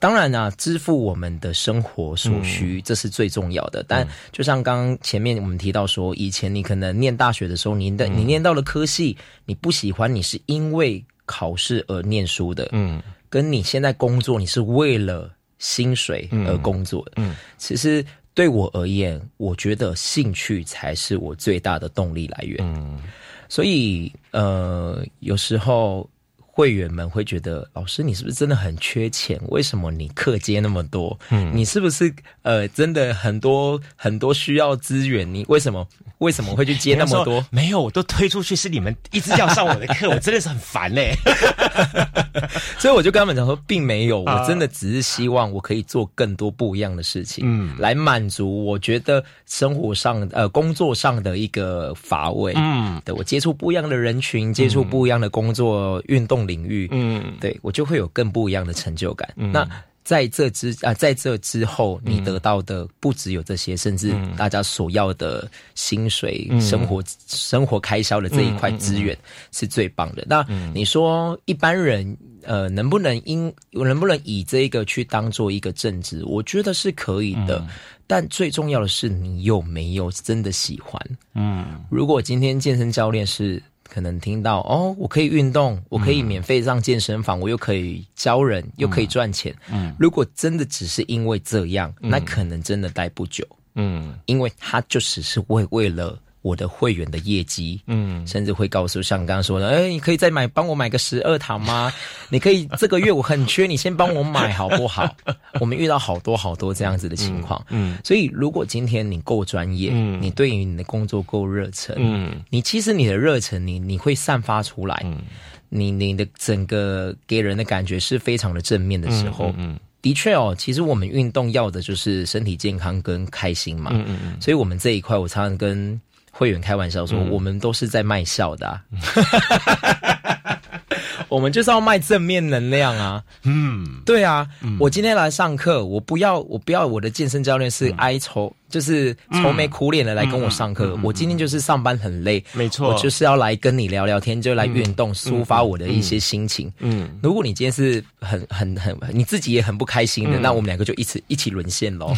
当然啊，支付我们的生活所需，这是最重要的。但就像刚刚前面我们提到说，以前你可能念大学的时候，你的、你念到了科系，你不喜欢，你是因为考试而念书的，嗯，跟你现在工作，你是为了薪水而工作的，嗯，其实对我而言，我觉得兴趣才是我最大的动力来源，嗯，所以呃，有时候。会员们会觉得，老师你是不是真的很缺钱？为什么你课接那么多？嗯，你是不是呃真的很多很多需要资源？你为什么为什么会去接那么多？没有，我都推出去是你们一直要上我的课，我真的是很烦嘞。所以我就跟他们讲说，并没有，啊我真的只是希望我可以做更多不一样的事情，嗯，来满足我觉得生活上呃工作上的一个乏味，嗯，对我接触不一样的人群，接触不一样的工作运动领域，嗯，对我就会有更不一样的成就感。那在这之啊，在这之后，你得到的不只有这些，甚至大家所要的薪水、嗯生活、生活开销的这一块资源是最棒的。那你说一般人呃，能不能因能不能以这个去当做一个正职？我觉得是可以的，但最重要的是你有没有真的喜欢。嗯，如果今天健身教练是可能听到哦，我可以运动，我可以免费上健身房，我又可以教人，又可以赚钱。嗯，如果真的只是因为这样，那可能真的待不久。嗯，因为他就只是为为了我的会员的业绩，嗯，甚至会告诉像刚刚说的，哎，你可以再买帮我买个十二堂吗？你可以这个月我很缺，你先帮我买好不好？我们遇到好多好多这样子的情况，嗯，所以如果今天你够专业，嗯，你对于你的工作够热忱，嗯，你其实你的热忱，你你会散发出来，嗯，你你的整个给人的感觉是非常的正面的时候，嗯。的确哦，其实我们运动要的就是身体健康跟开心嘛。嗯嗯嗯。所以我们这一块，我常常跟会员开玩笑说，我们都是在卖笑的、啊。我们就是要卖正面能量啊！嗯，对啊，我今天来上课，我不要，我不要我的健身教练是哀愁，就是愁眉苦脸的来跟我上课。我今天就是上班很累，没错，我就是要来跟你聊聊天，就来运动，抒发我的一些心情。嗯，如果你今天是很很很你自己也很不开心的，那我们两个就一起一起沦陷喽。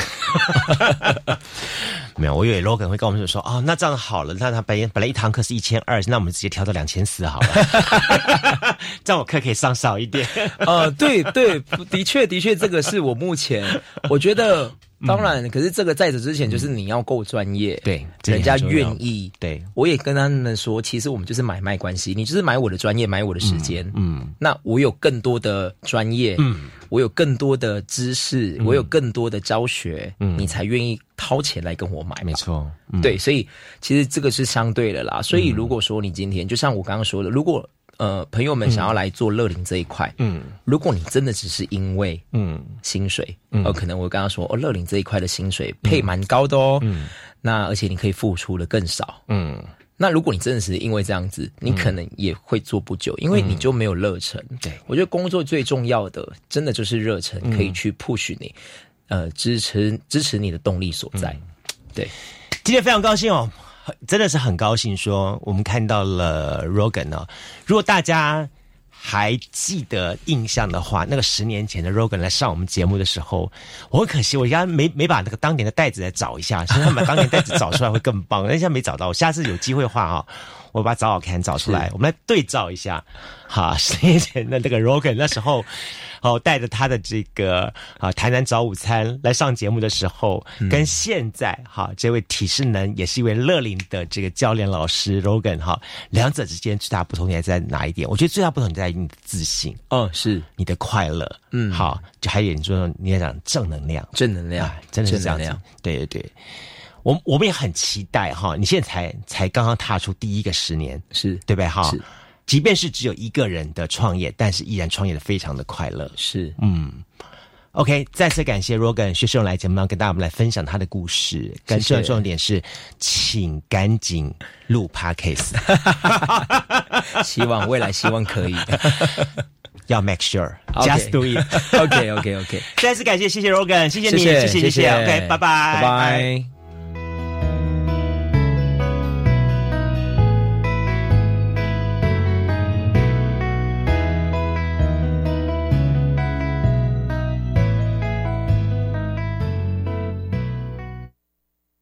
没有，我以为 Logan 会跟我们说，哦，那这样好了，那他本本来一堂课是一千二，那我们直接调到两千四好了，这样我课可以上少一点。呃，对对，的确的确，这个是我目前我觉得。当然，可是这个在此之前，就是你要够专业，对，人家愿意。对，我也跟他们说，其实我们就是买卖关系，你就是买我的专业，买我的时间。嗯，那我有更多的专业，嗯，我有更多的知识，我有更多的教学，嗯，你才愿意掏钱来跟我买。没错，对，所以其实这个是相对的啦。所以如果说你今天，就像我刚刚说的，如果呃，朋友们想要来做乐龄这一块，嗯，如果你真的只是因为嗯。薪水，嗯，呃，可能我刚刚说哦，乐龄这一块的薪水配蛮高的哦，嗯，那而且你可以付出的更少，嗯，那如果你真的是因为这样子，你可能也会做不久，因为你就没有热忱。对。我觉得工作最重要的，真的就是热忱，可以去 push 你，呃，支持支持你的动力所在。对，今天非常高兴哦。真的是很高兴，说我们看到了 Rogan 呢。如果大家还记得印象的话，那个十年前的 Rogan 来上我们节目的时候，我很可惜，我应该没没把那个当年的袋子来找一下，现在把当年袋子找出来会更棒。那现在没找到，我下次有机会的话哈，我把早好看找出来，我们来对照一下。好，十年前的那个 Rogan 那时候，哦，带着他的这个啊台南早午餐来上节目的时候，跟现在哈这位体适能也是一位乐龄的这个教练老师 Rogan 哈，两者之间最大不同点在哪一点？我觉得最大不同在于你的自信，哦，是。你的快乐，嗯。好，就还有你说你要讲正能量，正能量。哎真的是这样子。正能量，对对对。我我们也很期待哈，你现在才才刚刚踏出第一个十年，是对不对哈是？即便是只有一个人的创业，但是依然创业的非常的快乐。是，嗯，OK，再次感谢 Rogan 薛世荣来节目上跟大家们来分享他的故事，更谢谢重重点是，请赶紧录 Podcast，希望未来希望可以。要 make sure，just do it。OK OK OK，再次感谢，谢谢 Rogan，谢谢你，谢谢谢谢，谢谢。OK，拜拜，拜拜。